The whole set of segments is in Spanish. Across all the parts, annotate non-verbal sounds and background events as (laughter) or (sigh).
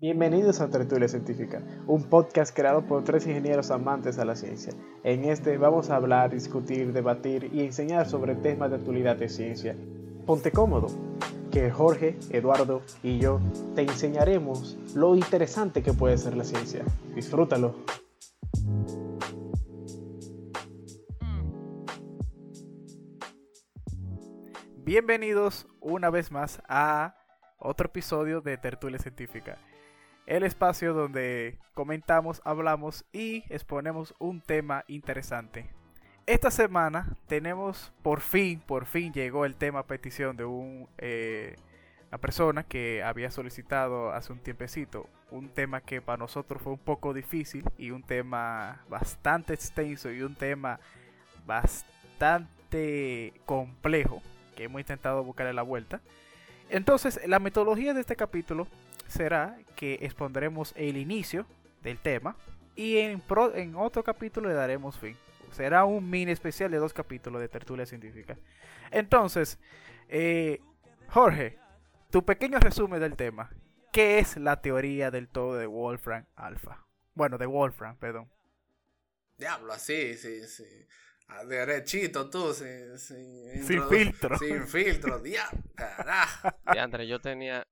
Bienvenidos a Tertulia Científica, un podcast creado por tres ingenieros amantes a la ciencia. En este vamos a hablar, discutir, debatir y enseñar sobre temas de actualidad de ciencia. Ponte cómodo, que Jorge, Eduardo y yo te enseñaremos lo interesante que puede ser la ciencia. Disfrútalo. Bienvenidos una vez más a otro episodio de Tertulia Científica el espacio donde comentamos, hablamos y exponemos un tema interesante. Esta semana tenemos, por fin, por fin llegó el tema petición de eh, una persona que había solicitado hace un tiempecito un tema que para nosotros fue un poco difícil y un tema bastante extenso y un tema bastante complejo que hemos intentado buscarle la vuelta. Entonces, la metodología de este capítulo será que expondremos el inicio del tema y en, en otro capítulo le daremos fin. Será un mini especial de dos capítulos de tertulia científica. Entonces, eh, Jorge, tu pequeño resumen del tema. ¿Qué es la teoría del todo de Wolfram Alpha? Bueno, de Wolfram, perdón. Diablo, así, sí, sí. Ah, derechito tú, sin, sin, filtro. Sin filtro, diablo, carajo. (laughs) André, yo tenía,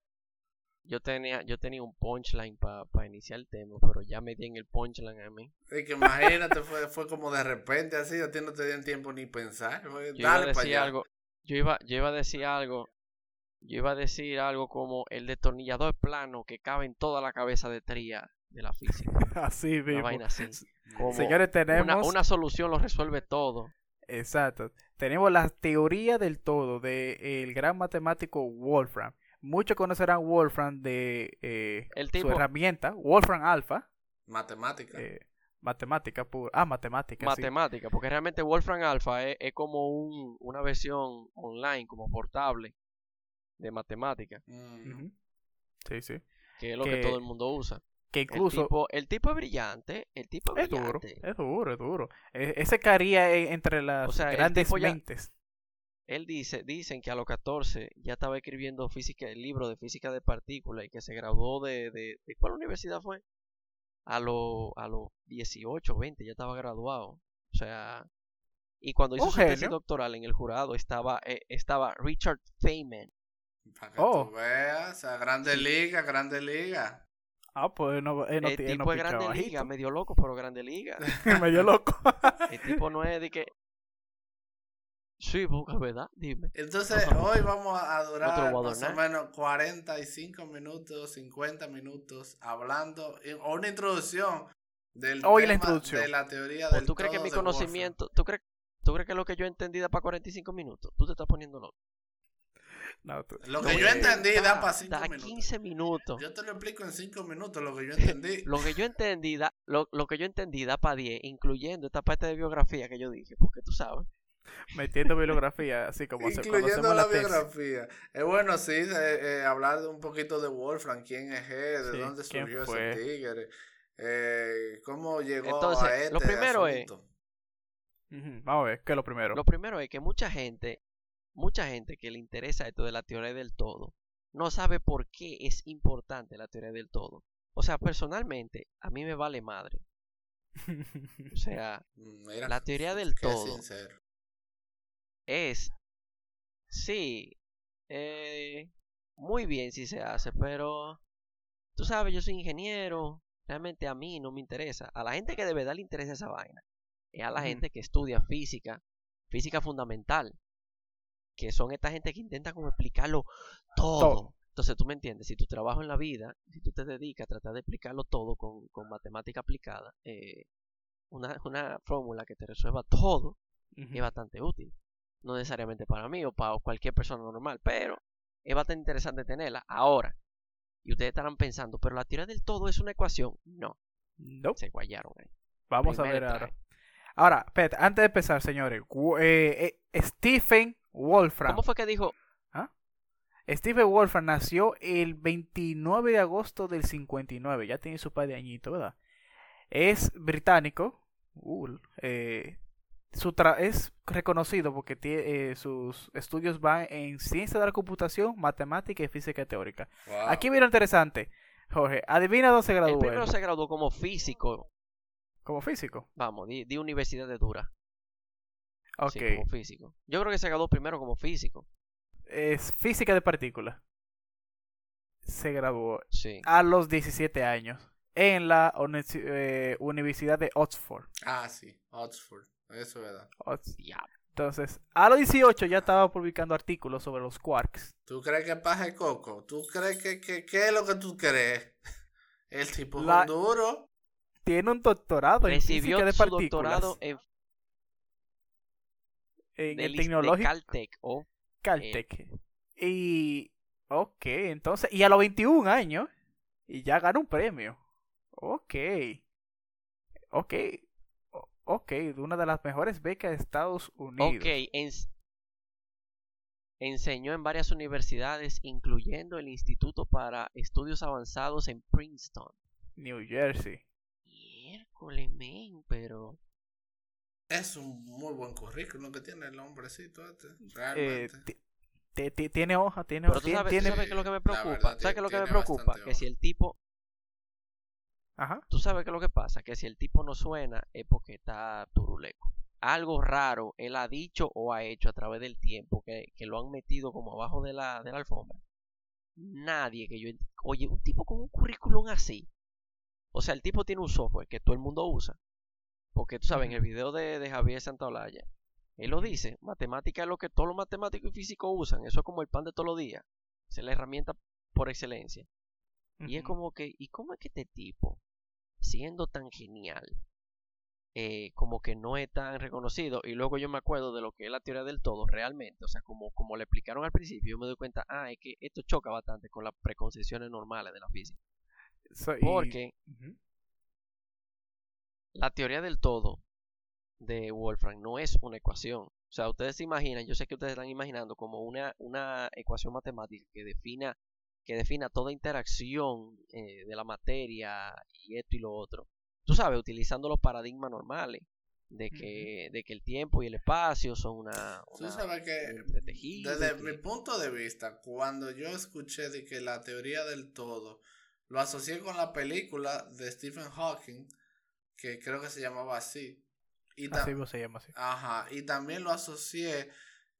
yo tenía, yo tenía un punchline para iniciar el tema, pero ya me di en el punchline a mí. Es que imagínate, fue, fue como de repente así, a ti no te dieron tiempo ni pensar. yo iba a decir algo, yo iba, yo iba a decir algo, yo iba a decir algo como el destornillador plano que cabe en toda la cabeza de Tría de la física. (laughs) así mismo. vaina así. Señores, tenemos... Una, una solución lo resuelve todo. Exacto. Tenemos la teoría del todo del el gran matemático Wolfram. Muchos conocerán Wolfram de eh, su herramienta, Wolfram Alpha. Matemática. Eh, matemática pura. Ah, matemática. Matemática, porque realmente Wolfram Alpha es, como un, una versión online, como portable de matemática. Mm. Sí, sí. Que es lo que, todo el mundo usa. Que incluso. El tipo, es brillante. El tipo es, duro. Es duro, es duro. E, ese caería entre las grandes mentes él dice, dicen que a los 14 ya estaba escribiendo física, el libro de física de partículas y que se graduó de, de, de ¿cuál universidad fue? A los a los 18, 20 ya estaba graduado. O sea, y cuando hizo su tesis doctoral en el jurado estaba eh, estaba Richard Feynman. Para que oh. tú veas, a Grande Liga, Grande Liga. Ah, pues no, eh, no, el tipo es Grande Liga, medio loco, pero Grande Liga. (laughs) medio loco. el tipo no es de que Sí, porque (laughs) verdad, dime. Entonces, hoy vamos a durar más o menos 45 minutos, 50 minutos hablando, o una introducción del hoy la introducción. de la teoría del ¿Tú crees que mi conocimiento, ¿tú crees, tú crees que lo que yo entendí da para 45 minutos? Tú te estás poniendo loco. No, lo que yo entendí da, para 5 minutos. 15 minutos. Yo te lo explico en 5 minutos, lo que yo (laughs) entendí. lo que yo entendí da, lo, lo que yo entendí da para 10, incluyendo esta parte de biografía que yo dije, porque tú sabes (laughs) metiendo bibliografía, así como Incluyendo la, biografía. Es bueno, sí, eh, hablar de un poquito de Wolfram, quién es él, de dónde surgió ese tigre, eh, cómo llegó a este lo primero es... Vamos a ver, ¿qué es lo primero? Lo primero es que mucha gente, mucha gente que le interesa esto de la teoría del todo, no sabe por qué es importante la teoría del todo. O sea, personalmente, a mí me vale madre. (laughs) O sea, la teoría del todo es, sí, eh, muy bien si se hace, pero tú sabes, yo soy ingeniero, realmente a mí no me interesa. A la gente que de verdad le interesa esa vaina, es a la gente que estudia física, física fundamental, que son esta gente que intenta como explicarlo todo. Entonces tú me entiendes, si tu trabajo en la vida, si tú te dedicas a tratar de explicarlo todo con, con matemática aplicada, eh, una, una fórmula que te resuelva todo es bastante útil no necesariamente para mí o para cualquier persona normal, pero es bastante interesante tenerla. Ahora, y ustedes estarán pensando, pero la teoría del todo es una ecuación. No. No. Se guayaron ahí. Vamos a ver ahora. Ahora, antes de empezar, señores, eh, eh, Stephen Wolfram. ¿Cómo fue que dijo? ¿Ah? Stephen Wolfram nació el 29 de agosto del 59. Ya tiene su par de añitos, ¿verdad? Es británico. Uh, eh, su es reconocido porque eh, sus estudios van en ciencia de la computación, matemática y física teórica. Aquí viene interesante. Jorge, adivina dónde se graduó. El primero se graduó como físico. ¿Como físico? Vamos, de, Universidad de Dura. Ok. como físico. Yo creo que se graduó primero como físico. Es física de partículas. Se graduó sí. a los 17 años en la eh, Universidad de Oxford. Ah, sí, Oxford. Eso es verdad. Entonces, a los 18 ya estaba publicando artículos sobre los quarks. ¿Tú crees que paja coco? ¿Tú crees que, qué es lo que tú crees? El tipo la... duro. Tiene un doctorado en física de partículas. doctorado en, en el tecnológico. Caltech o Caltech. Y ok, entonces, y a los 21 años y ya gana un premio. Ok. Ok. Ok, una de las mejores becas de Estados Unidos. Ok, enseñó en varias universidades, incluyendo el Instituto para Estudios Avanzados en Princeton. New Jersey. Miércoles, men, pero... Es un muy buen currículum que tiene el hombrecito este, realmente. Eh, tiene hoja, tiene hoja. Pero tú sabes, qué es lo que me preocupa? ¿Sabes qué es lo que me preocupa? Que si el tipo Ajá. Tú sabes qué es lo que pasa, que si el tipo no suena es porque está turuleco. Algo raro él ha dicho o ha hecho a través del tiempo que, lo han metido como abajo de la, de la alfombra. Nadie que yo... Oye, un tipo con un currículum así. O sea, el tipo tiene un software que todo el mundo usa. Porque tú sabes, en el video de, de Javier Santaolalla, él lo dice, matemática es lo que todos los matemáticos y físicos usan. Eso es como el pan de todos los días. es la herramienta por excelencia. Y es como que, ¿y cómo es que este tipo siendo tan genial, eh, como que no es tan reconocido. Y luego yo me acuerdo de lo que es la teoría del todo realmente. O sea, como, como le explicaron al principio, yo me doy cuenta, ah, es que esto choca bastante con las preconcepciones normales de la física. Porque la teoría del todo de Wolfram no es una ecuación. O sea, ustedes se imaginan, yo sé que ustedes están imaginando como una, una ecuación matemática que defina que defina toda interacción eh, de la materia y esto y lo otro. Tú sabes, utilizando los paradigmas normales de que, de que el tiempo y el espacio son una... Tú sabes que desde mi punto de vista, cuando yo escuché de que la teoría del todo lo asocié con la película de Stephen Hawking, que creo que se llamaba así. Y así se llama así. Ajá, y también lo asocié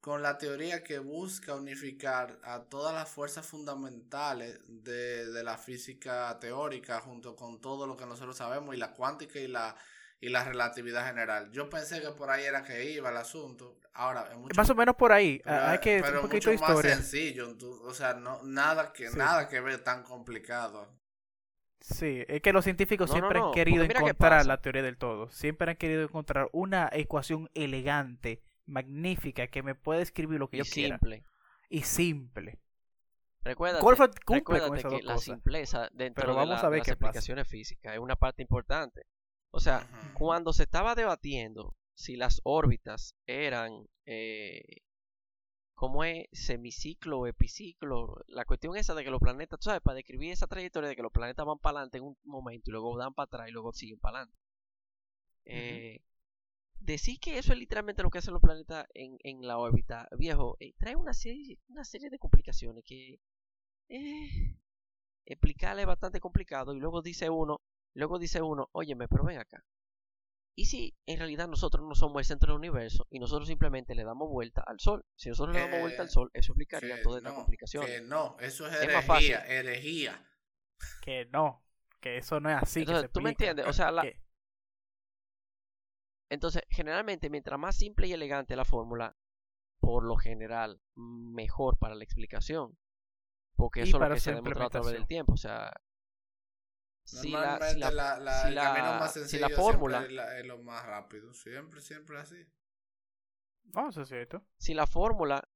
con la teoría que busca unificar a todas las fuerzas fundamentales de, la física teórica junto con todo lo que nosotros sabemos y la cuántica y la y la relatividad general. Yo pensé que por ahí era que iba el asunto. Ahora, es más o menos por ahí. Hay que pero un poquito mucho más sencillo, o sea, no nada que nada que ver tan complicado. Sí, es que los científicos siempre han querido encontrar la teoría del todo. Siempre han querido encontrar una ecuación elegante magnífica que me puede escribir lo que yo simple. quiera. Y simple. Recuérdate, que la simpleza dentro de, las aplicaciones físicas es una parte importante. O sea, cuando se estaba debatiendo si las órbitas eran, eh, como es semiciclo o epiciclo, la cuestión esa de que los planetas, tú sabes, para describir esa trayectoria de que los planetas van para adelante en un momento y luego dan para atrás y luego siguen para adelante. eh, decir que eso es literalmente lo que hacen los planetas en, en la órbita, viejo, eh, trae una serie, una serie de complicaciones que eh, explicarle es bastante complicado y luego dice uno, luego dice uno, óyeme, pero ven acá. ¿Y si en realidad nosotros no somos el centro del universo y nosotros simplemente le damos vuelta al Sol? Si nosotros le damos vuelta al Sol, eso explicaría toda esta complicación. Que no, eso es herejía, herejía. Que no, que eso no es así. Entonces, ¿tú me entiendes? O sea, la, entonces, generalmente, mientras más simple y elegante la fórmula, por lo general, mejor para la explicación. Porque eso es lo que se ha demostrado a través del tiempo. O sea, si la, si la, si la, si la fórmula es, lo más rápido. Siempre, siempre así. No, eso es cierto. Si la fórmula,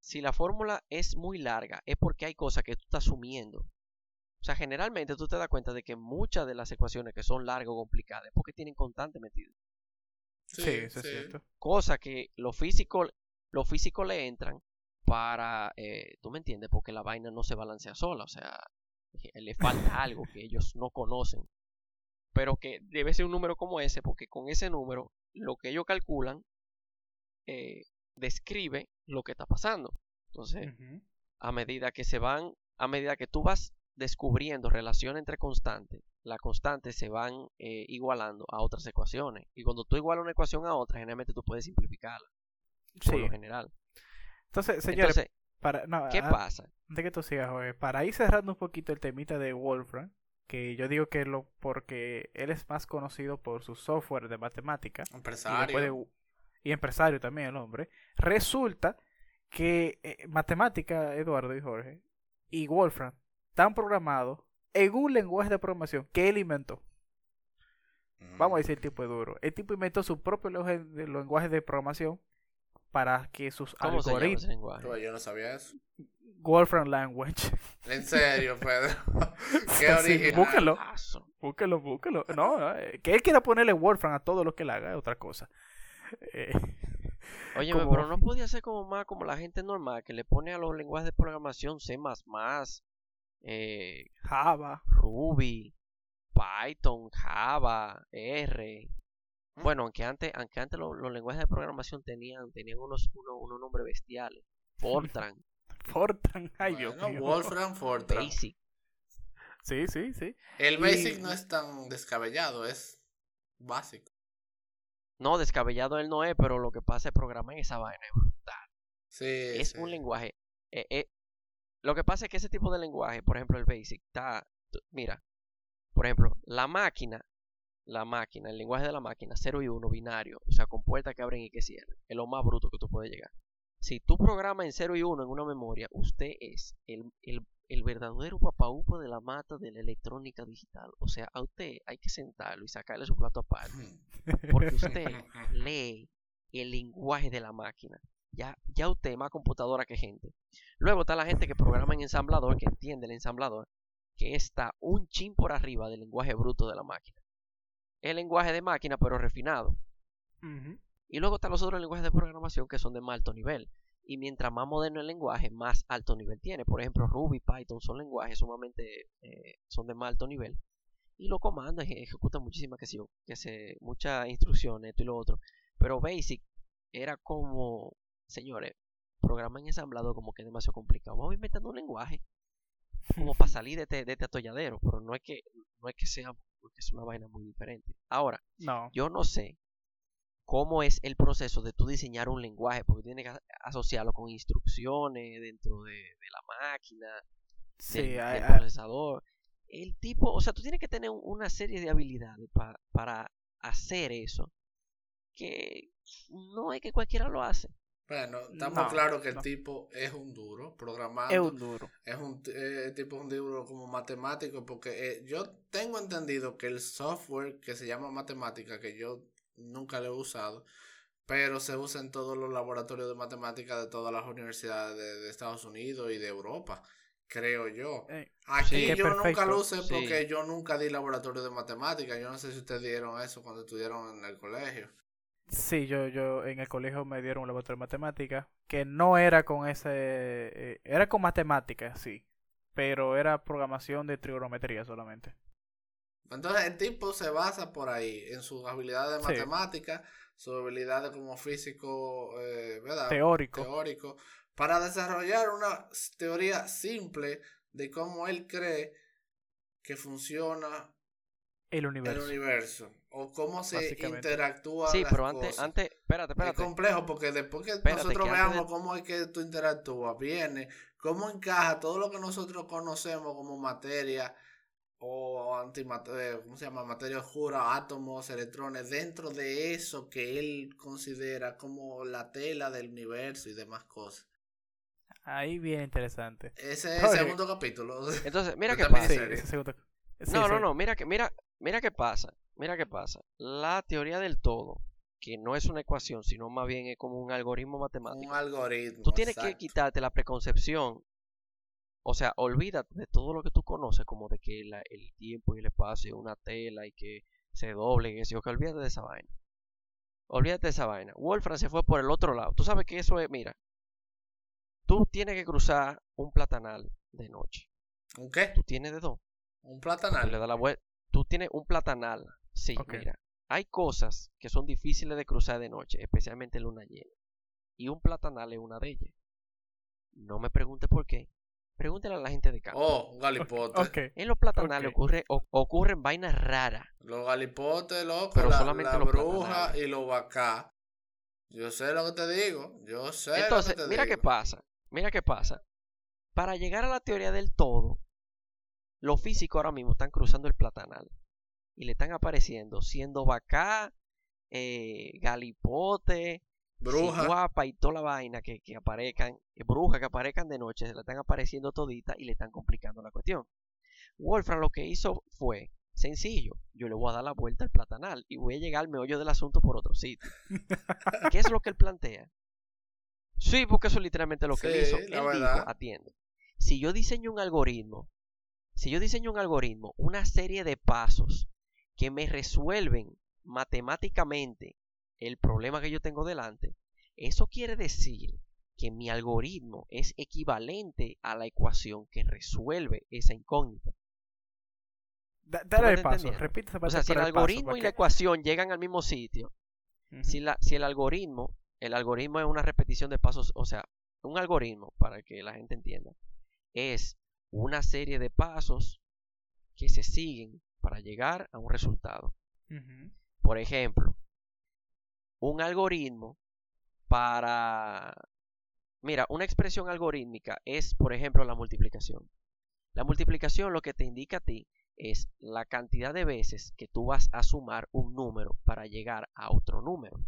si la fórmula es muy larga, es porque hay cosas que tú estás asumiendo. O sea, generalmente tú te das cuenta de que muchas de las ecuaciones que son largas o complicadas es porque tienen constante metido. Sí, eso es cierto. Cosa que los físicos, los físicos le entran para, eh, tú me entiendes, porque la vaina no se balancea sola, o sea, le falta (laughs) algo que ellos no conocen. Pero que debe ser un número como ese, porque con ese número, lo que ellos calculan eh, describe lo que está pasando. Entonces, a medida que se van, a medida que tú vas descubriendo relación entre constantes, las constantes se van eh, igualando a otras ecuaciones. Y cuando tú igualas una ecuación a otra, generalmente tú puedes simplificarla. Por Sí. lo general. Entonces, señores, Entonces, para, no, ¿qué ah, pasa? antes que tú sigas, Jorge, para ir cerrando un poquito el temita de Wolfram, que yo digo que lo porque él es más conocido por su software de matemática y, Empresario. de- y empresario también el hombre, resulta que eh, matemática, Eduardo y Jorge, y Wolfram están programados en un lenguaje de programación que él inventó. Vamos a decir el tipo de duro. El tipo inventó su propio lenguaje de, programación para que sus ¿Cómo se llama ese algoritmos... lenguaje? Yo no sabía eso. Wolfram Language. (laughs) En serio, Pedro. (laughs) Sí, Qué original. búsquenlo. Paso. Búsquelo, búsquelo. No, eh, que él quiera ponerle Wolfram a todo lo que él haga es otra cosa. Eh, (laughs) Oye, Como- pero no podía ser como más como la gente normal que le pone a los lenguajes de programación C++, eh, Java. Ruby, Python, Java, R. Mm. Bueno, aunque antes, aunque antes lo- los, lenguajes de programación tenían, tenían unos, unos, unos nombres bestiales. Fortran, (laughs) Fortran. Ay, Dios Bueno, mío. Wolfram Fortran. Basic. Sí, sí, sí. El Y- Basic no es tan descabellado, es básico. No, descabellado él no es, pero lo que pasa es programar esa vaina. es brutal. Sí, es sí. un lenguaje. eh, eh, lo que pasa es que ese tipo de lenguaje, por ejemplo el BASIC, está, mira, por ejemplo, la máquina, la máquina, el lenguaje de la máquina, 0 y 1, binario, o sea, con puertas que abren y que cierran, es lo más bruto que tú puedes llegar. Si tú programas en 0 y 1 en una memoria, usted es el, el, el verdadero papaupo de la mata de la electrónica digital. O sea, a usted hay que sentarlo y sacarle su plato aparte. Porque (laughs) usted lee el lenguaje de la máquina. Ya, ya usted es más computadora que gente. Luego está la gente que programa en ensamblador, que entiende el ensamblador, que está un chin por arriba del lenguaje bruto de la máquina. El lenguaje de máquina, pero refinado. Y luego están los otros lenguajes de programación que son de más alto nivel. Y mientras más moderno el lenguaje, más alto nivel tiene. Por ejemplo, Ruby, Python son lenguajes sumamente, eh, son de más alto nivel. Y los comandos eje- ejecutan muchísimas que, que se, muchas instrucciones, esto y lo otro. Pero Basic era como, señores, programa en ensamblado como que es demasiado complicado. Vamos inventando un lenguaje como para (laughs) salir de este, de este atolladero. Pero no es que, no es que sea, porque es una vaina muy diferente. Ahora, No. yo no sé cómo es el proceso de tú diseñar un lenguaje, porque tienes que asociarlo con instrucciones dentro de, de la máquina, Sí, del, procesador. El tipo, o sea, tú tienes que tener un- una serie de habilidades pa- para hacer eso, que no es que cualquiera lo hace. Bueno, estamos No, claros que el no. tipo es un duro programando. es un duro. Es un eh, tipo un duro como matemático porque eh, yo tengo entendido que el software que se llama matemática, que yo nunca lo he usado, pero se usa en todos los laboratorios de matemática de todas las universidades de, de Estados Unidos y de Europa, creo yo. Eh, Aquí Sí. yo nunca lo usé Sí. porque yo nunca di laboratorio de matemática. Yo no sé si ustedes dieron eso cuando estudiaron en el colegio. Sí, yo, yo en el colegio me dieron un laboratorio de matemática que no era con ese, eh, era con matemática, sí, pero era programación de trigonometría solamente. Entonces el tipo se basa por ahí, en sus habilidades de Sí. matemática, sus habilidades como físico, eh, ¿verdad? Teórico. Teórico, para desarrollar una teoría simple de cómo él cree que funciona El el universo. O cómo se interactúan Sí, las pero antes, cosas. antes, espérate, Es espérate. complejo porque después que Espérate, nosotros que veamos de- cómo es que tú interactúas, viene, cómo encaja todo lo que nosotros conocemos como materia o antimateria, ¿cómo se llama? Materia oscura, átomos, electrones, dentro de eso que él considera como la tela del universo y demás cosas. Ahí bien interesante. Ese es el segundo capítulo. Entonces, mira (laughs) qué pasa. Sí, miniserie. ese segundo- sí, no, no, sí. no, mira que, mira, mira qué pasa, mira qué pasa. La teoría del todo, que no es una ecuación, sino más bien es como un algoritmo matemático. Un algoritmo. Tú tienes que quitarte la preconcepción. O sea, olvídate de todo lo que tú conoces, como de que la- el tiempo y el espacio es una tela y que se doble y eso, que olvídate de esa vaina. Olvídate de esa vaina. Wolfram se fue por el otro lado. Tú sabes que eso es, mira, tú tienes que cruzar un platanal de noche. ¿Un qué? Tú tienes de dos. Un Tú le platanal. das la vuelta. Tú tienes un platanal. Sí, mira. Hay cosas que son difíciles de cruzar de noche, especialmente en luna llena. Y un platanal es una de ellas. No me pregunte por qué, Pregúntale a la gente de campo. Oh, un galipote. En los platanales ok. ocurre, o- ocurren vainas raras. Los galipotes, loco, Pero la, solamente la los bruja platanales. y los vacá. Yo sé lo que te digo. Yo sé Entonces, lo que te mira qué pasa. Mira qué pasa. Para llegar a la teoría del todo, los físicos ahora mismo están cruzando el platanal y le están apareciendo siendo vacá, eh, galipote, Bruja. guapa y toda la vaina que, que aparezcan, eh, brujas que aparezcan de noche, se le están apareciendo todita y le están complicando la cuestión. Wolfram lo que hizo fue sencillo, yo le voy a dar la vuelta al platanal y voy a llegar al meollo del asunto por otro sitio. (laughs) ¿Qué es lo que él plantea? Sí, porque eso es literalmente lo que él hizo. Él dijo, verdad. atiende, si yo diseño un algoritmo, si yo diseño un algoritmo, una serie de pasos que me resuelven matemáticamente el problema que yo tengo delante, eso quiere decir que mi algoritmo es equivalente a la ecuación que resuelve esa incógnita. Da- ¿Tú dale el paso, repite O sea, si el paso, algoritmo y la ecuación llegan al mismo sitio, si, la, si el algoritmo, el algoritmo es una repetición de pasos, o sea, un algoritmo, para que la gente entienda, es una serie de pasos que se siguen para llegar a un resultado. Por ejemplo, un algoritmo para... Mira, una expresión algorítmica es, por ejemplo, la multiplicación. La multiplicación lo que te indica a ti es la cantidad de veces que tú vas a sumar un número para llegar a otro número.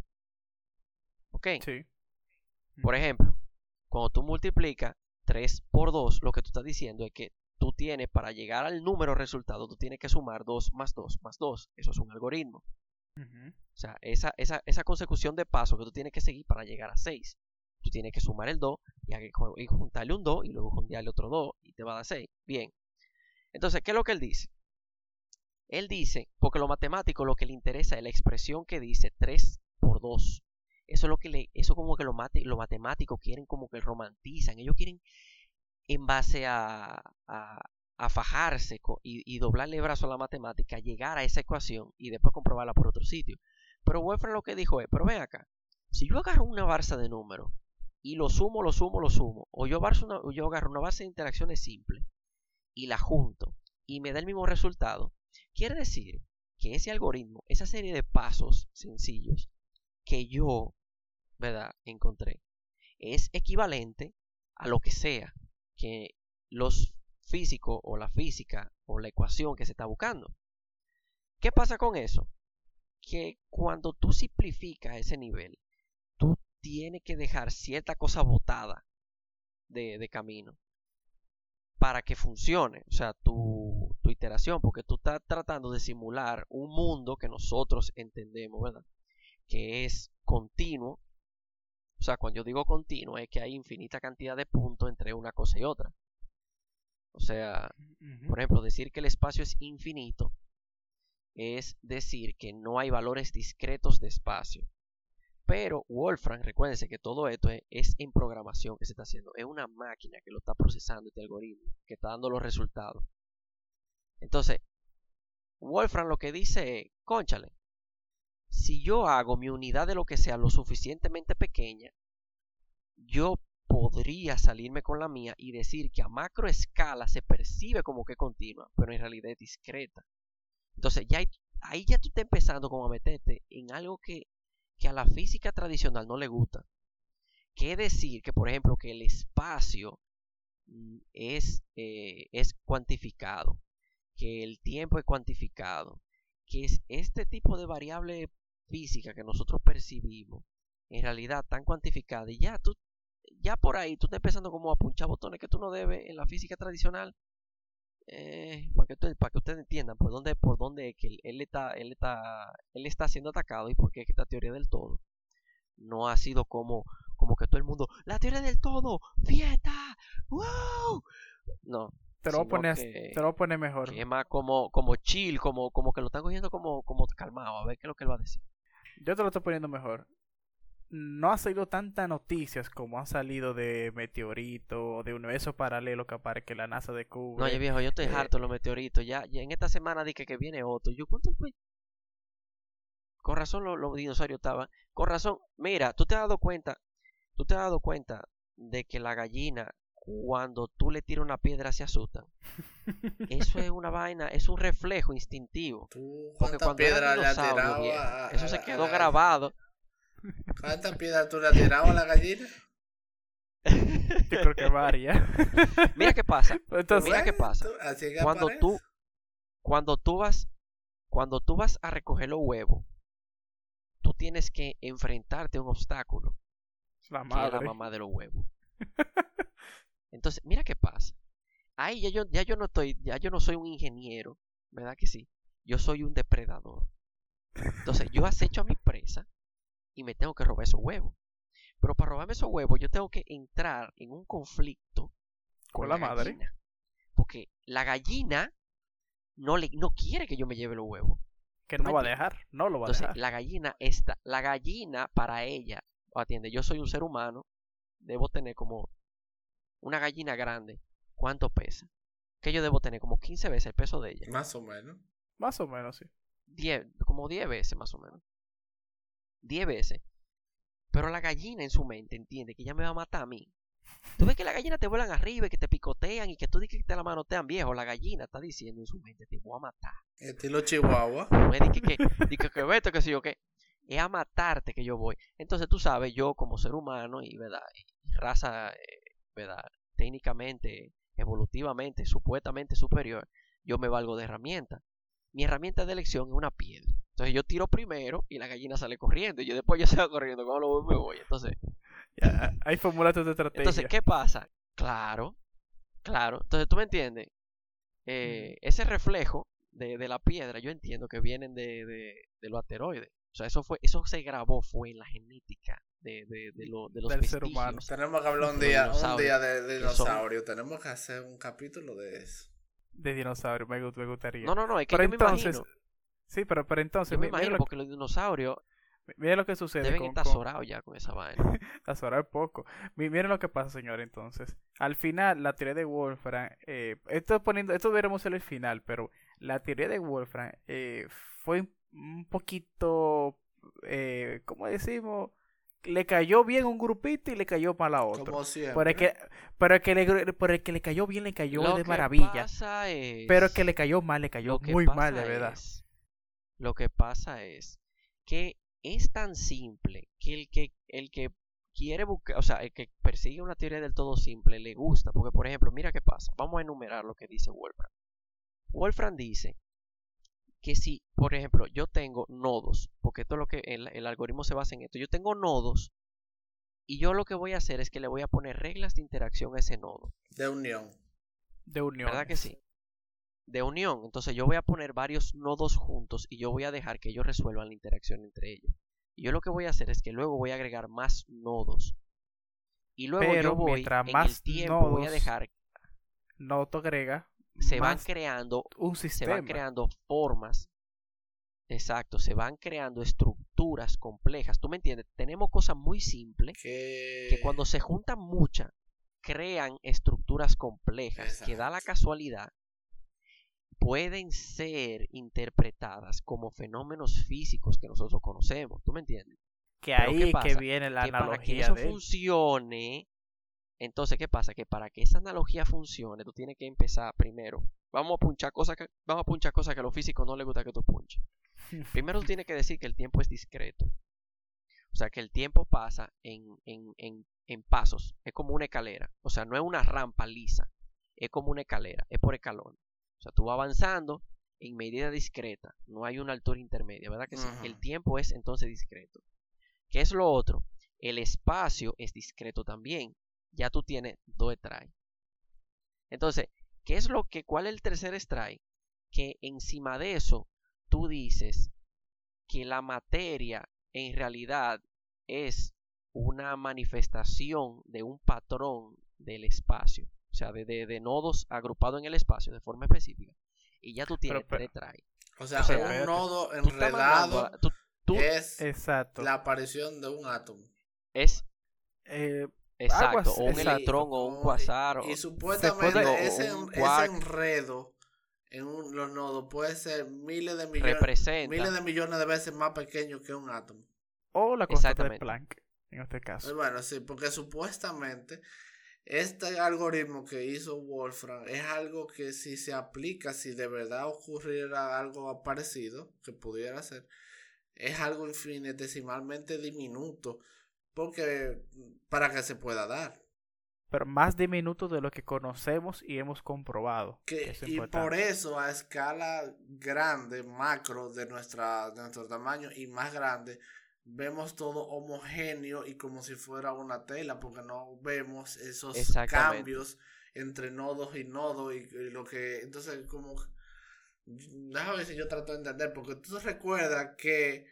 ¿Ok? Sí. Por ejemplo, cuando tú multiplicas 3 por 2, lo que tú estás diciendo es que tú tienes, para llegar al número resultado, tú tienes que sumar 2 más 2 más 2. Eso es un algoritmo. Ujú. O sea, esa, esa, esa consecución de pasos que tú tienes que seguir para llegar a 6. Tú tienes que sumar el 2 y, y juntarle un 2 y luego juntarle otro 2 y te va a dar 6. Bien. Entonces, ¿qué es lo que él dice? Él dice, porque lo matemático lo que le interesa es la expresión que dice 3 por 2. Eso es lo que le, eso como que lo, mate, lo matemático quieren como que romantizan. Ellos quieren en base a, a, fajarse y, doblarle brazo a la matemática, llegar a esa ecuación y después comprobarla por otro sitio. Pero Wolfram lo que dijo es, pero ven acá, si yo agarro una barza de números y lo sumo, lo sumo, lo sumo, o yo, o yo agarro una base de interacciones simple y la junto y me da el mismo resultado, quiere decir que ese algoritmo, esa serie de pasos sencillos que yo, ¿verdad?, encontré, es equivalente a lo que sea que los físicos o la física o la ecuación que se está buscando. ¿Qué pasa con eso? Que cuando tú simplificas ese nivel, tú tienes que dejar cierta cosa botada de, de camino para que funcione, o sea, tu, tu iteración, porque tú estás tratando de simular un mundo que nosotros entendemos, ¿verdad? Que es continuo. O sea, cuando yo digo continuo es que hay infinita cantidad de puntos entre una cosa y otra. O sea, por ejemplo, decir que el espacio es infinito es decir que no hay valores discretos de espacio. Pero Wolfram, recuérdense que todo esto es, es en programación que se está haciendo. Es una máquina que lo está procesando este algoritmo, que está dando los resultados. Entonces, Wolfram lo que dice es, conchale, si yo hago mi unidad de lo que sea lo suficientemente pequeña, yo podría salirme con la mía y decir que a macro escala se percibe como que continua, pero en realidad es discreta. Entonces, ya ahí ya tú estás empezando como a meterte en algo que, que a la física tradicional no le gusta. Es decir que, por ejemplo, que el espacio mm, es, eh, es cuantificado, que el tiempo es cuantificado, que es este tipo de variable física que nosotros percibimos, en realidad tan cuantificada y ya tú, ya por ahí tú estás empezando como a punchar botones que tú no debes en la física tradicional eh, para que ustedes para que ustedes entiendan por dónde por dónde es que él, él está él está él está siendo atacado y por qué esta teoría del todo no ha sido como como que todo el mundo la teoría del todo fiesta wow no Te lo poner, que- te lo poner mejor. es más como como chill como como que lo están cogiendo como como calmado a ver qué es lo que él va a decir Yo te lo estoy poniendo mejor. No ha salido tantas noticias como han salido de meteorito o de universo paralelo que aparece que la NASA descubre. no oye viejo yo estoy eh, harto de los meteoritos ya, ya en esta semana dije que viene otro yo cuánto fue con razón los, los dinosaurios estaban con razón mira tú te has dado cuenta tú te has dado cuenta de que la gallina cuando tú le tiras una piedra se asustan. (laughs) Eso es una vaina, es un reflejo instintivo. ¿Tú Porque cuántas cuando era piedras le has dinosaurio, tirado viejo, a- eso se a quedó grabado. ¿Cuántas piedras tú le has tirado a la gallina? (laughs) Yo creo que varía. (laughs) Mira qué pasa. Entonces, Mira qué pasa. tú- así es que Cuando aparece. tú, cuando tú vas, cuando tú vas a recoger los huevos, tú tienes que enfrentarte a un obstáculo. la que es la madre. mamá de los huevos. Entonces, mira qué pasa. Ahí ya yo, ya yo no estoy, ya yo no soy un ingeniero, ¿verdad que sí? Yo soy un depredador. Entonces, yo acecho a mi presa y me tengo que robar esos huevos. Pero para robarme esos huevos, yo tengo que entrar en un conflicto Con la madre. gallina. Porque la gallina no, le, no quiere que yo me lleve los huevos. Que ¿tú no va a dejar. No lo va a dejar. la gallina está, la gallina para ella, atiende, yo soy un ser humano, debo tener como una gallina grande. ¿Cuánto pesa? Que yo debo tener como 15 veces el peso de ella. Más o menos. Más o menos, sí. 10, como 10 veces más o menos. 10 veces. Pero la gallina en su mente entiende que ella me va a matar a mí. Tú ves que las gallinas te vuelan arriba y que te picotean y que tú dices que te la manotean viejo. La gallina está diciendo en su mente, te voy a matar. Estilo Chihuahua. No es que, que, que, que vete, que yo qué. Es a matarte que yo voy. Entonces tú sabes, yo como ser humano y, ¿verdad? y raza, eh, ¿verdad? Técnicamente, evolutivamente, supuestamente superior, yo me valgo de herramienta. Mi herramienta de elección es una piedra. Entonces yo tiro primero y la gallina sale corriendo. Y yo después yo (laughs) salgo corriendo. Cuando lo voy, me voy. Entonces, Ya, ahí formulaste tu estrategia. entonces, ¿qué pasa? Claro, claro. Entonces, ¿tú me entiendes? Eh, ese reflejo de, de la piedra, yo entiendo que vienen de, de, de los asteroides. O sea, eso fue, eso se grabó, fue en la genética de, de, de, lo- de los Del ser humano. vestigios. Tenemos que hablar un día, un dinosaurios, día de, de que son- dinosaurio. Tenemos que hacer un capítulo de eso. De dinosaurio, me, me gustaría. No, no, no, es que pero yo me entonces, imagino. sí, pero, pero entonces, Yo me imagino lo, porque los dinosaurios que- mira lo que sucede deben con, estar con- ya con esa vaina. (laughs) azorar poco. Mi- Miren lo que pasa, señor, entonces. Al final, la teoría de Wolfram, eh, esto poniendo, esto veremos en el final, pero la teoría de Wolfram eh, fue un poquito, eh, ¿cómo decimos? Le cayó bien un grupito y le cayó mal a otro. Como siempre. Pero el que, pero el que le, pero el que le cayó bien, le cayó Lo de maravilla. pasa es- Pero el que le cayó mal, le cayó Lo que muy mal, de pasa verdad. es- lo que pasa es que es tan simple que el que el que quiere buscar, o sea, el que persigue una teoría del todo simple le gusta, porque por ejemplo, mira qué pasa. Vamos a enumerar lo que dice Wolfram. Wolfram dice que si, por ejemplo, yo tengo nodos, porque esto es lo que el, el algoritmo se basa en esto. Yo tengo nodos y yo lo que voy a hacer es que le voy a poner reglas de interacción a ese nodo. De unión. De unión. ¿Verdad que sí? De unión. Entonces yo voy a poner varios nodos juntos y yo voy a dejar que ellos resuelvan la interacción entre ellos. Y yo lo que voy a hacer es que luego voy a agregar más nodos. Y luego Pero yo voy mientras en más el tiempo voy a nodos dejar No te agrega se van creando un se sistema. van creando formas. Exacto, se van creando estructuras complejas. ¿Tú me entiendes? Tenemos cosas muy simples Que, que cuando se juntan muchas crean estructuras complejas que da la casualidad pueden ser interpretadas como fenómenos físicos que nosotros conocemos, ¿tú me entiendes? que ahí ¿qué es que viene la que para que eso de funcione, entonces ¿qué pasa? Que para que esa analogía funcione, tú tienes que empezar primero. Vamos a punchar cosas que vamos a punchar cosas que a los físicos no les gusta que tú punches. (laughs) Primero tú tienes que decir que el tiempo es discreto. O sea, que el tiempo pasa en, en, en, en pasos. Es como una escalera. O sea, no es una rampa lisa. Es como una escalera. Es por escalón. O sea, tú vas avanzando en medida discreta. No hay una altura intermedia, ¿verdad que sí? El tiempo es entonces discreto. ¿Qué es lo otro? El espacio es discreto también. Ya tú tienes dos strikes. Entonces, ¿qué es lo que, cuál es el tercer strike? Que encima de eso, tú dices que la materia en realidad es una manifestación de un patrón del espacio. O sea, de, de- de nodos agrupados en el espacio de forma específica. Y ya tú tienes pero- tres strikes. O sea, o sea, un nodo enredado a- tú- tú- es Exacto. la aparición de un átomo. es Eh, exacto. o un exacto. electrón o un o- Y supuestamente Digo, ese, un ese enredo en un- los nodos puede ser miles de millones, representa. miles de millones de veces más pequeño que un átomo. o la constante de. Planck, en este Eh, caso. Bueno, sí, porque supuestamente este algoritmo que hizo Wolfram es algo que si se aplica, si de verdad ocurriera algo parecido, que pudiera ser, es algo infinitesimalmente diminuto, porque para que se pueda dar. Pero más diminuto de lo que conocemos y hemos comprobado. Que, y por eso a escala grande, macro de, nuestra, de nuestro tamaño y más grande, vemos todo homogéneo y como si fuera una tela, porque no vemos esos cambios entre nodos y nodos y, lo que... Entonces, como... Déjame ver si yo trato de entender, porque tú recuerdas que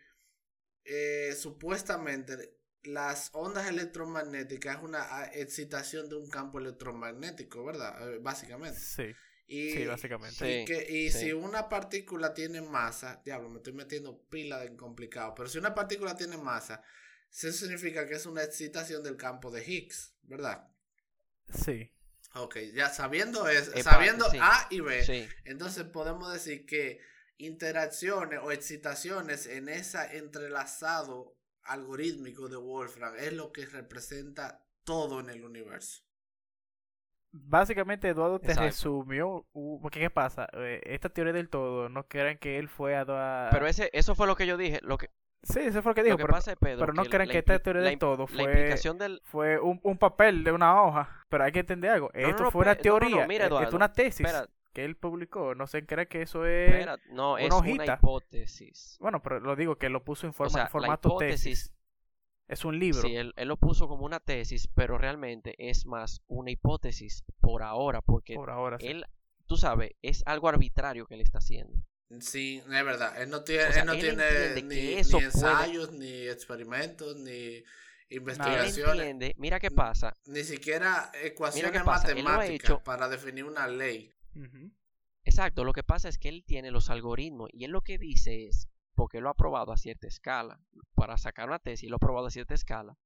eh, supuestamente las ondas electromagnéticas es una ah, excitación de un campo electromagnético, ¿verdad? Eh, básicamente. Sí. sí, básicamente. Y, que, y si una partícula tiene masa, diablo, me estoy metiendo pila de complicado, pero si una partícula tiene masa, eso significa que es una excitación del campo de Higgs, ¿verdad? Sí. Ok, ya sabiendo eso, sabiendo A y B, entonces podemos decir que interacciones o excitaciones en ese entrelazado algorítmico de Wolfram es lo que representa todo en el universo. Básicamente Eduardo te resumió, porque qué pasa, eh, esta teoría del todo, no crean que él fue a... Pero ese, eso fue lo que yo dije, lo que... Sí, eso fue lo que dijo, pero, pero, no crean que, esta teoría del todo fue, fue un, un, papel de una hoja, pero hay que entender algo, esto fue una teoría, mira, Eduardo, es una tesis que él publicó, no sé, cree que eso es no, una es una hipótesis. Bueno, pero lo digo que lo puso en, forma, formato tesis. Es un libro. Sí, él, lo puso como una tesis, pero realmente es más una hipótesis por ahora, porque por ahora, él, tú sabes, es algo arbitrario que él está haciendo. Sí, es verdad. Él no tiene, él no tiene ni, ensayos, ni experimentos, ni investigaciones. Mira qué pasa. Ni siquiera ecuaciones matemáticas para definir una ley. Exacto, lo que pasa es que él tiene los algoritmos y él lo que dice es, porque lo ha probado a cierta escala, para sacar una tesis, lo ha probado a cierta escala,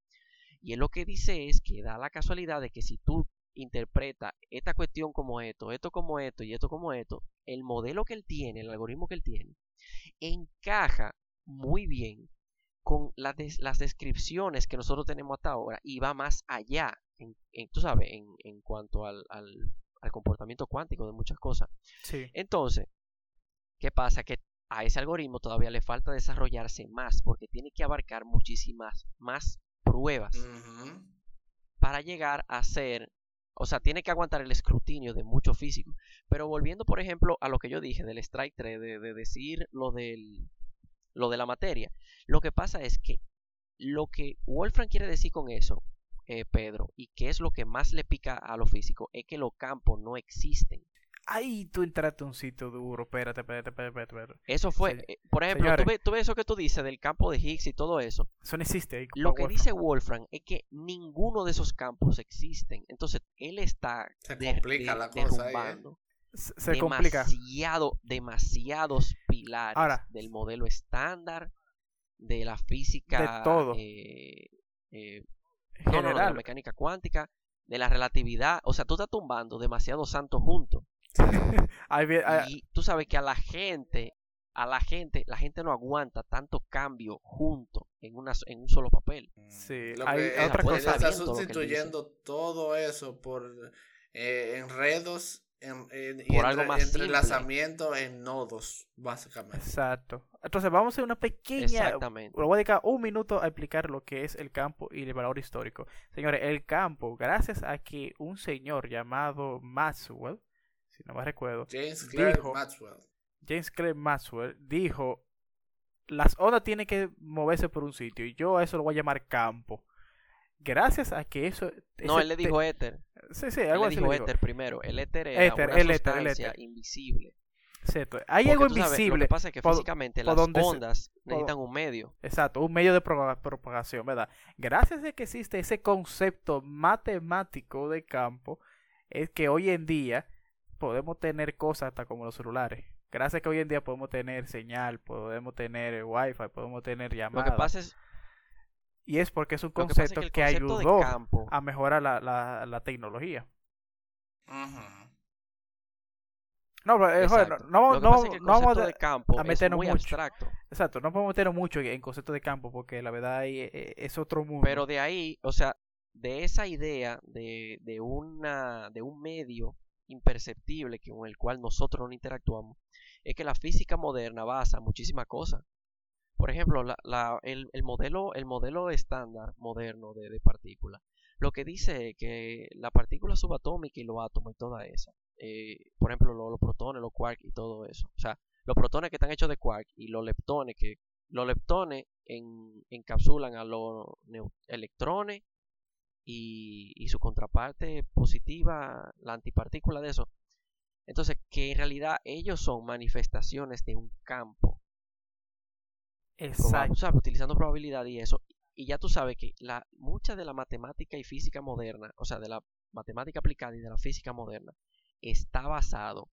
y él lo que dice es que da la casualidad de que si tú interpretas esta cuestión como esto, esto como esto y esto como esto, el modelo que él tiene, el algoritmo que él tiene, encaja muy bien con las, descripciones que nosotros tenemos hasta ahora y va más allá, tú sabes, en, cuanto al comportamiento cuántico de muchas cosas. Sí. Entonces, ¿qué pasa? Que a ese algoritmo todavía le falta desarrollarse más porque tiene que abarcar muchísimas más pruebas para llegar a ser, o sea, tiene que aguantar el escrutinio de muchos físicos. Pero volviendo, por ejemplo, a lo que yo dije del strike 3, de, de decir lo, del, lo de la materia, lo que pasa es que lo que Wolfram quiere decir con eso eh, Pedro, y qué es lo que más le pica a lo físico, es que los campos no existen. Ahí tú entraste un sitio duro, espérate, espérate, espérate, espérate. Eso fue, eh, por ejemplo, tú ves, eso que tú dices del campo de Higgs y todo eso. Eso no existe. Ahí, lo que dice Wolfram es que ninguno de esos campos existen. Entonces, él está se complica la cosa ¿eh? se, demasiado, demasiados pilares del modelo estándar, de la física. De todo. Eh, no, de la mecánica cuántica, de la relatividad. O sea, tú estás tumbando demasiado santo juntos. (laughs) y tú sabes que a la gente, a la gente, la gente no aguanta tanto cambio junto en, una, en un solo papel. Sí, lo que hay otra cosa. Está sustituyendo todo eso por eh, enredos por algo más entrelazamiento en nodos, básicamente. Exacto. Entonces vamos a hacer una pequeña... Exactamente. Voy a dedicar un minuto a explicar lo que es el campo y el valor histórico. Señores, el campo, gracias a que un señor llamado Maxwell, si no me recuerdo, James Clerk Maxwell. James Clerk Maxwell dijo, las ondas tienen que moverse por un sitio y yo a eso lo voy a llamar campo gracias a que eso... No, él le dijo éter. Sí, sí, algo él así. Dijo éter primero. El éter era éter, una el sustancia éter, invisible. Cierto. Hay algo invisible. lo que pasa es que físicamente las ondas necesitan un medio. Exacto, un medio de propagación, ¿verdad? Gracias a que existe ese concepto matemático de campo, es que hoy en día podemos tener cosas hasta como los celulares. Gracias a que hoy en día podemos tener señal, podemos tener wifi, podemos tener llamadas. Lo que pasa es, y es porque es un concepto que, ayudó a mejorar la, la, la tecnología. No, pero, eh, joder, no, no, no, vamos a, campo a meternos mucho. Abstracto. Exacto, no podemos meternos mucho en concepto de campo porque la verdad eh, es otro mundo. Pero de ahí, o sea, de esa idea de, de, una, de un medio imperceptible con el cual nosotros no interactuamos, es que la física moderna basa muchísimas cosas. Por ejemplo, la, el, el, modelo, el modelo estándar moderno de, de partículas lo que dice es que la partícula subatómica y los átomos y toda esa, eh, por ejemplo, los, protones, los quarks y todo eso, o sea, los protones que están hechos de quark y los leptones que los leptones encapsulan a los electrones y, y, su contraparte positiva, la antipartícula de eso. Entonces, que en realidad ellos son manifestaciones de un campo. Exacto. utilizando probabilidad y eso. Y ya tú sabes que la, mucha de la matemática y física moderna, o sea, de la matemática aplicada y de la física moderna, está basado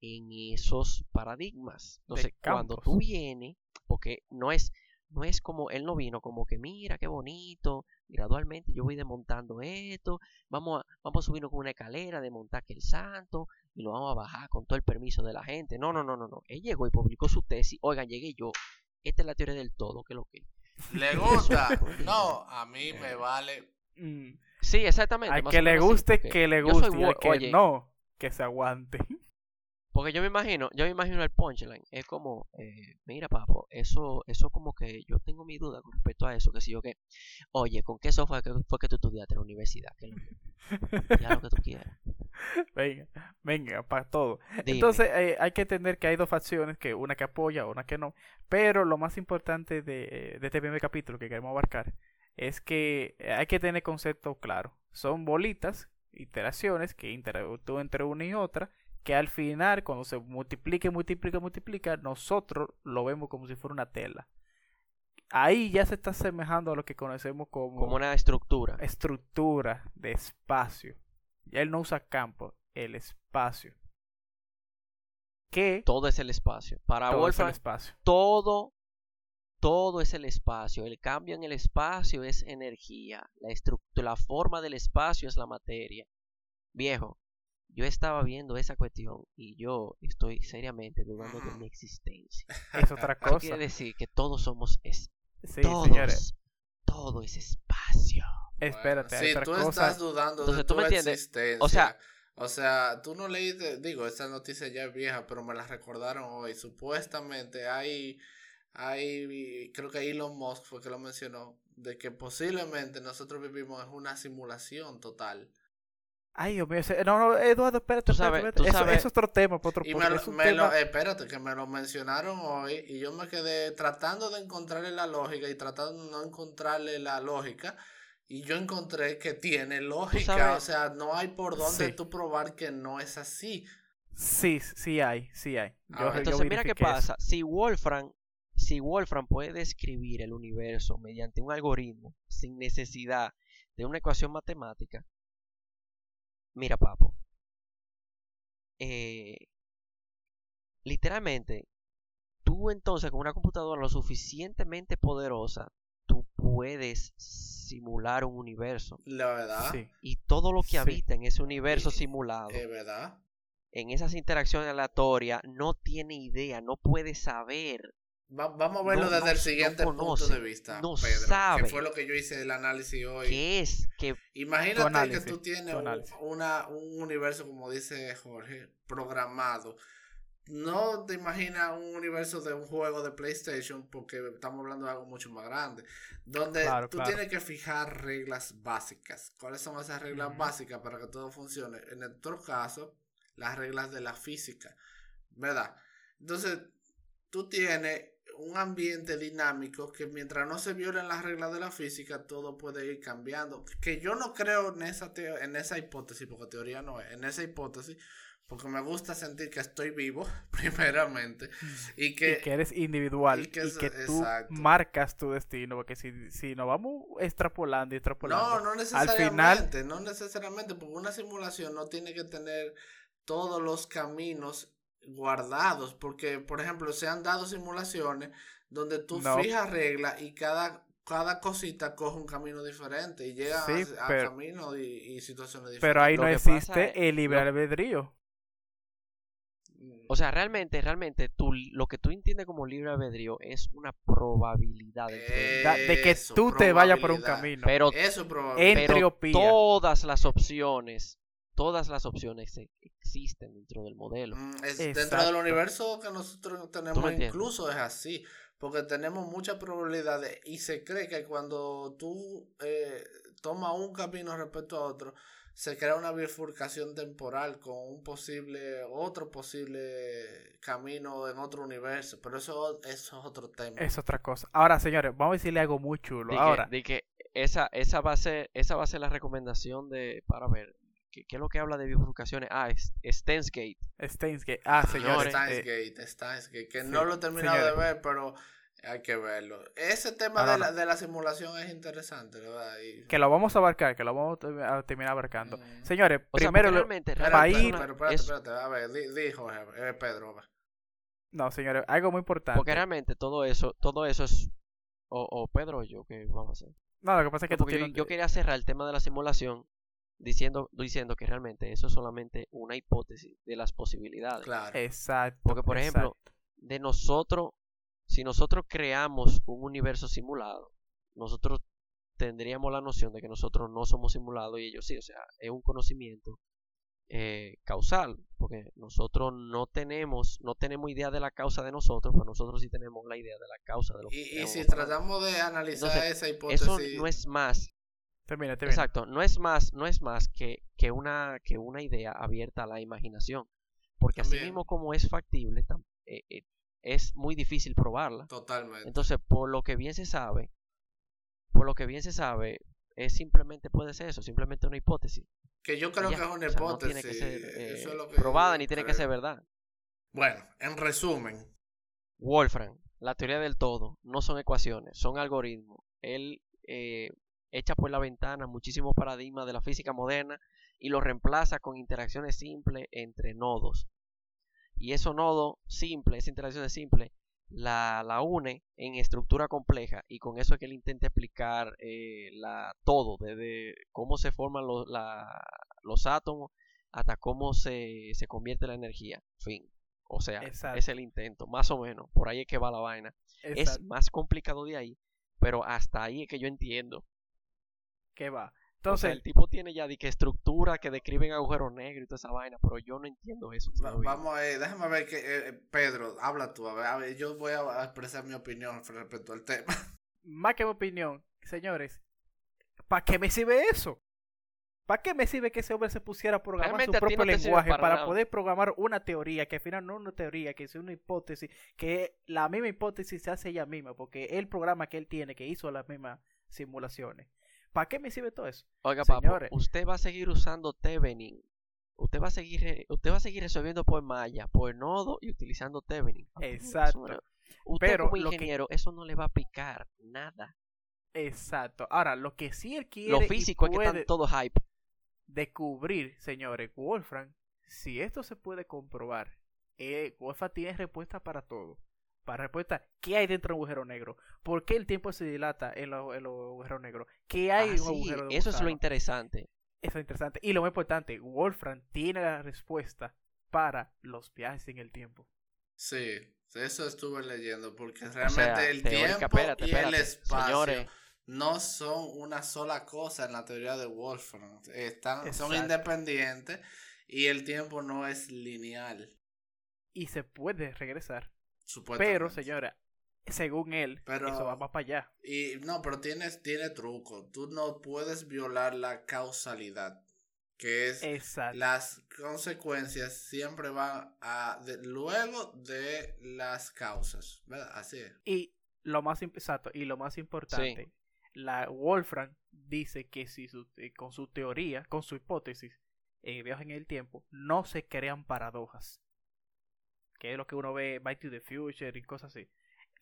en esos paradigmas. Entonces, cuando tú vienes, porque no es, no es como él no vino, como que mira qué bonito, gradualmente yo voy desmontando esto, vamos a, vamos a subirnos con una escalera, desmontar que el santo, y lo vamos a bajar con todo el permiso de la gente. No, no, no, no, no. Él llegó y publicó su tesis, oigan, llegué yo, esta es la teoría del todo, que es lo que ¿Le (laughs) gusta? no, a mí me vale. Mm. Sí, exactamente. Hay que le guste, que le guste. Y que no, que se aguante. (laughs) Porque yo me imagino, yo me imagino el punchline. Es como, eh, mira, papo, eso, eso como que yo tengo mi duda con respecto a eso. Que si yo que, oye, ¿con qué software fue que tú estudiaste en la universidad? Que ya lo que tú quieras. (laughs) Venga, venga, para todo. Entonces, eh, hay que entender que hay dos facciones, que una que apoya, una que no. Pero lo más importante de, de este primer capítulo que queremos abarcar es que hay que tener concepto claro. Son bolitas, iteraciones que interactúan entre una y otra que al final, cuando se multiplique, multiplica, multiplica, nosotros lo vemos como si fuera una tela. Ahí ya se está asemejando a lo que conocemos como... Como una estructura. Estructura de espacio. Ya él no usa campo, el espacio. Que... Todo es el espacio. Para todo Wolfram, es el espacio. todo, todo es el espacio. El cambio en el espacio es energía. La estructura, la forma del espacio es la materia. Viejo, yo estaba viendo esa cuestión y yo estoy seriamente dudando de mi existencia. (laughs) Es otra cosa. quiere decir que todos somos es sí, todos, todo es espacio. Espérate, sí, tú estás dudando de tu existencia. O sea, o sea, tú no leíste, digo, esta noticia ya es vieja, pero me la recordaron hoy. Supuestamente hay, hay, creo que Elon Musk fue que lo mencionó, de que posiblemente nosotros vivimos en una simulación total. Ay, Dios mío, no, no, Eduardo, espérate, espérate, eso, es otro tema, otro y me, lo, espérate, que me lo mencionaron hoy y yo me quedé tratando de encontrarle la lógica y tratando de no encontrarle la lógica y yo encontré que tiene lógica, o sea, no hay por dónde tú probar que no es así. Sí, sí hay, sí hay. entonces mira qué pasa, si Wolfram, si Wolfram puede describir el universo mediante un algoritmo sin necesidad de una ecuación matemática, Mira, papo. Eh, literalmente, tú entonces con una computadora lo suficientemente poderosa, tú puedes simular un universo. La verdad. Y todo lo que habita en ese universo simulado. Es verdad. En esas interacciones aleatorias no tiene idea, no puede saber vamos a verlo desde el siguiente punto de vista, no Pedro. Sabe que fue lo que yo hice el análisis hoy. ¿Qué es? Que Imagínate que tú tienes un, una, un universo, como dice Jorge, programado. No te imaginas un universo de un juego de PlayStation, porque estamos hablando de algo mucho más grande, donde tú tienes que fijar reglas básicas. ¿Cuáles son esas reglas básicas para que todo funcione? En nuestro caso, las reglas de la física, ¿verdad? Entonces, tú tienes un ambiente dinámico que mientras no se violen las reglas de la física, todo puede ir cambiando. Que yo no creo en esa, en esa hipótesis, porque teoría no es, en esa hipótesis, porque me gusta sentir que estoy vivo, (laughs) primeramente, y que, eres individual, y que, tú marcas tu destino, porque si, si nos vamos extrapolando y extrapolando, no, no necesariamente, no necesariamente, porque una simulación no tiene que tener todos los caminos guardados, porque por ejemplo se han dado simulaciones donde tú fijas reglas y cada, cada cosita coge un camino diferente y llega a, caminos y, situaciones diferentes. Pero ahí no existe el libre albedrío. O sea, realmente, realmente, tú, lo que tú entiendes como libre albedrío es una probabilidad. de que Eso, tú te vayas por un camino. pero Eso pero todas las opciones, todas las opciones e- existen dentro del modelo. Mm, es- dentro del universo que nosotros tenemos, incluso es así, porque tenemos muchas probabilidades y se cree que cuando tú eh, tomas un camino respecto a otro, se crea una bifurcación temporal con un posible, otro posible camino en otro universo, pero eso, eso es otro tema. Es otra cosa. Ahora, señores, vamos a decirle algo muy chulo. De que- Ahora, de que esa, esa va a ser, esa va a ser la recomendación de, para ver, ¿qué, qué es lo que habla de bifurcaciones? Ah, es Steins Gate. Steins Gate. Ah, señores. Señores, eh, que sí, no lo he terminado de ver, pero hay que verlo. Ese tema no, de, la, no. de la simulación es interesante, ¿verdad? Y- que lo vamos a abarcar, que lo vamos a termi- a terminar abarcando. Mm. Señores, O sea, primero... lo- realmente, para ir- pero espérate, es- espérate, a ver, di, di, Jorge, eh, Pedro. No, señores, algo muy importante. porque realmente todo eso, todo eso es, o, o Pedro o yo, ¿qué vamos a hacer? No, lo que pasa es que tú yo, tienes... yo quería cerrar el tema de la simulación diciendo, diciendo que realmente eso es solamente una hipótesis de las posibilidades. Claro. Exacto. Porque, por ejemplo, exacto. de nosotros, si nosotros creamos un universo simulado, nosotros tendríamos la noción de que nosotros no somos simulados y ellos sí, o sea, es un conocimiento eh, causal, porque nosotros no tenemos, no tenemos idea de la causa de nosotros, pero nosotros sí tenemos la idea de la causa de lo que Y, si tratamos de analizar Entonces, esa hipótesis, Eso no es más Termina, termina. Exacto, no es más, no es más que, que una, que una idea abierta a la imaginación. Porque así También. mismo como es factible, tam- eh, eh, es muy difícil probarla. totalmente. Entonces, por lo que bien se sabe, por lo que bien se sabe, es simplemente puede ser eso, simplemente una hipótesis. que yo creo ya, que es una o sea, no hipótesis. tiene que ser eh, eso es lo que probada ni tiene que ser verdad. Bueno, en resumen, Wolfram, la teoría del todo, no son ecuaciones, son algoritmos. Él eh, echa por la ventana muchísimos paradigmas de la física moderna y los reemplaza con interacciones simples entre nodos. Y esos nodos simples, esas interacciones simples, la, la une en estructura compleja y con eso es que él intenta explicar eh, la, todo, desde cómo se forman los, la- los átomos hasta cómo se, se convierte la energía. Fin. O sea, Exacto. es el intento, más o menos. Por ahí es que va la vaina. Es más complicado de ahí, pero hasta ahí es que yo entiendo. ¿Qué va? o sea, Entonces, el tipo tiene ya de que estructura que describen agujeros negros y toda esa vaina, pero yo no entiendo eso. todavía. vamos a ver, déjame ver que eh, Pedro, habla tú, a ver, a ver, yo voy a expresar mi opinión respecto al tema. (laughs) más que mi opinión, señores, ¿para qué me sirve eso? ¿Para qué me sirve que ese hombre se pusiera a programar Realmente su propio no lenguaje para para, poder programar una teoría que al final no es una teoría, que es una hipótesis, que la misma hipótesis se hace ella misma, porque el programa que él tiene, que hizo las mismas simulaciones. ¿Para qué me sirve todo eso? Oiga, papo, señores. usted va a seguir usando Thevenin. Usted va a seguir, usted va a seguir resolviendo por malla, por nodo y utilizando Thevenin. papo. Exacto. Eso Usted Pero como lo que- ingeniero, eso no le va a picar nada. Exacto. Ahora, lo que sí él quiere Lo físico es que están todos hype. descubrir, señores, Wolfram, si esto se puede comprobar, eh, Wolfram tiene respuesta para todo. Para respuesta, ¿qué hay dentro de un agujero negro? ¿Por qué el tiempo se dilata en, los- en los agujeros negros? ¿Qué hay Ah, en un sí, agujero de eso es lo interesante. Eso es interesante. Y lo más importante, Wolfram tiene la respuesta para los viajes en el tiempo. Sí, eso estuve leyendo, porque O realmente sea, el teórica, tiempo espérate, y el espacio Señores, no son una sola cosa en la teoría de Wolfram. Están, son independientes y el tiempo no es lineal. Y se puede regresar. Supuestamente. Pero, señora, según él, Pero- eso va más para allá. Y no, pero tienes, tiene truco. Tú no puedes violar la causalidad, que es Exacto. las consecuencias siempre van a de- luego de las causas, ¿verdad? Así es. Y lo más exacto, y lo más importante, la Wolfram dice que si su- eh, con su teoría, con su hipótesis, eh, viajes en el tiempo, no se crean paradojas. Que es lo que uno ve Back to the Future y cosas así.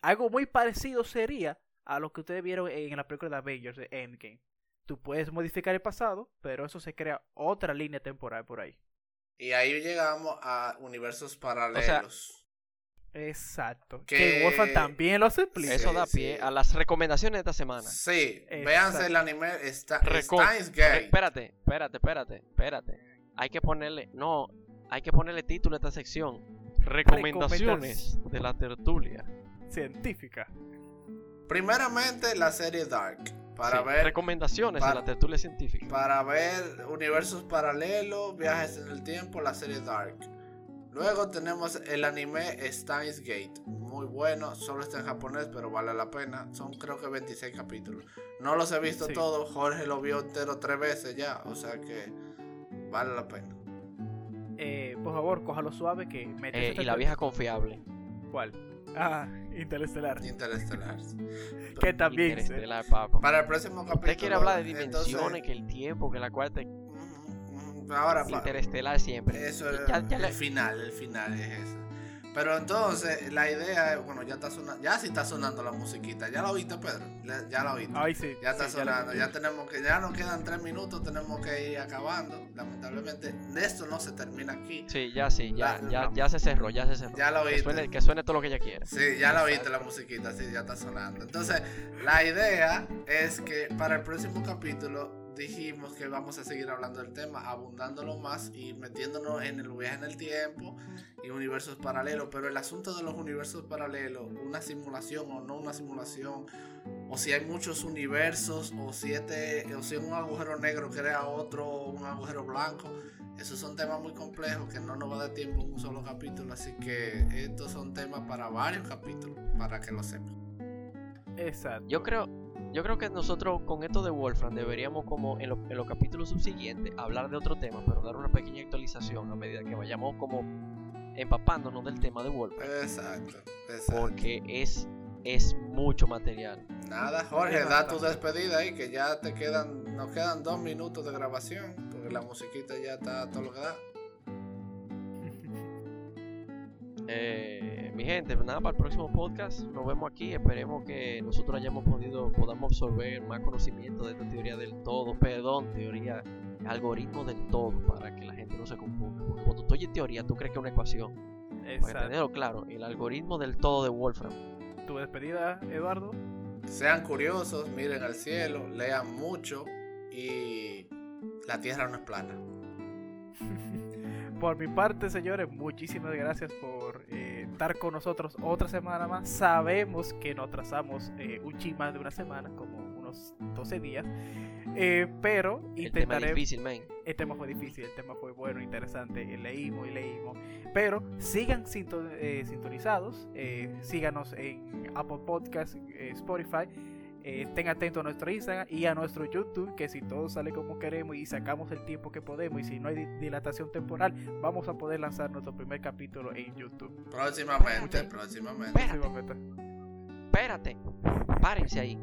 Algo muy parecido sería a lo que ustedes vieron en la película de Avengers de Endgame. Tú puedes modificar el pasado, pero eso se crea otra línea temporal por ahí. Y ahí llegamos a universos paralelos. Exacto. Que- Que, Wolfram también lo explica. eso Sí, da pie sí. a las recomendaciones de esta semana. sí, Exacto. véanse el anime está, Recon- Steins Gate. Espérate, espérate, espérate, espérate. Hay que ponerle, no, hay que ponerle título a esta sección. Recomendaciones de la tertulia. científica. Primeramente, la serie Dark. Para Sí, ver Recomendaciones para- de la tertulia científica. para ver universos paralelos, viajes en el tiempo, la serie Dark. Luego tenemos el anime Steins Gate, muy bueno, solo está en japonés, pero vale la pena. Son creo que 26 capítulos. No los he visto Sí. todos, Jorge lo vio entero tres veces ya, o sea que vale la pena. Eh, por favor, cójalo suave que me Eh, y la vieja confiable. ¿Cuál? Ah, Interestelar. Interestelar. Que también. Interestelar, papá. Para el próximo capítulo. Usted quiere hablar de entonces- dimensiones, que el tiempo, que la cuarta. Ahora, Interestelar siempre. Eso es Ya- ya el final, el final es eso. Pero entonces, la idea es, bueno, ya está sonando, ya sí está sonando la musiquita. ¿Ya la oíste, Pedro? Ya la oíste. Ay, sí. ya está sí, la- sonando, ya, tenemos que, ya nos quedan tres minutos, tenemos que ir acabando. Lamentablemente, esto no se termina aquí. Sí, ya sí, ya, La- ya, ya se cerró, ya se cerró. Ya lo que, oíste. suene, que suene todo lo que ella quiera. Sí, ya la oíste la musiquita, sí, ya está sonando. Entonces, la idea es que para el próximo capítulo dijimos que vamos a seguir hablando del tema, abundándolo más y metiéndonos en el viaje en el tiempo y universos paralelos. Pero el asunto de los universos paralelos, una simulación o no una simulación, o si hay muchos universos, o si, este, o si un agujero negro crea otro, un agujero blanco. Esos son temas muy complejos que no nos va a dar tiempo en un solo capítulo, así que estos son temas para varios capítulos, para que lo sepan. Exacto. Yo creo, yo creo que nosotros con esto de Wolfram deberíamos como en, lo- en los capítulos subsiguientes hablar de otro tema, pero dar una pequeña actualización a medida que vayamos como empapándonos del tema de Wolfram, Exacto, exacto. porque es es mucho material. Nada, Jorge, da tu despedida ahí, que ya te quedan, nos quedan dos minutos de grabación, porque la musiquita ya está todo lo que da. Eh, mi gente, pues nada para el próximo podcast. Nos vemos aquí. Esperemos que nosotros hayamos podido, podamos absorber más conocimiento de esta teoría del todo. Perdón, teoría, algoritmo del todo, para que la gente no se confunda. Porque cuando tú oyes teoría, tú crees que es una ecuación. Para Exacto. tenerlo claro, el algoritmo del todo de Wolfram. Tu despedida, Eduardo. Sean curiosos, miren al cielo, lean mucho y la tierra no es plana. (laughs) Por mi parte, señores, muchísimas gracias por eh, estar con nosotros otra semana más. Sabemos que nos trazamos eh, un chin más de una semana, como unos 12 días. Eh, pero El tema intentaré. difícil, man. El tema fue difícil, el tema fue bueno, interesante. eh, Leímos y leímos. Pero sigan eh, sintonizados. eh, síganos en Apple Podcast, eh, Spotify. Eh, estén atentos a nuestro Instagram y a nuestro YouTube. Que si todo sale como queremos y sacamos el tiempo que podemos y si no hay di- dilatación temporal, vamos a poder lanzar nuestro primer capítulo en YouTube. Próximamente, Espérate. próximamente. Espérate, Próximamente. espérate. Párense ahí.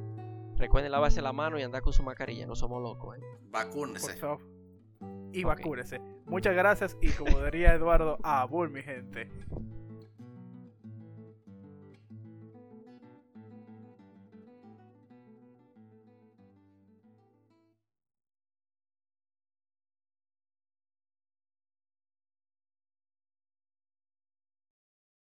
Recuerden lavarse la mano y andar con su mascarilla. No somos locos, eh. Vacúnese. Y Ok. vacúnese. Muchas gracias y como diría Eduardo, (laughs) a bull mi gente.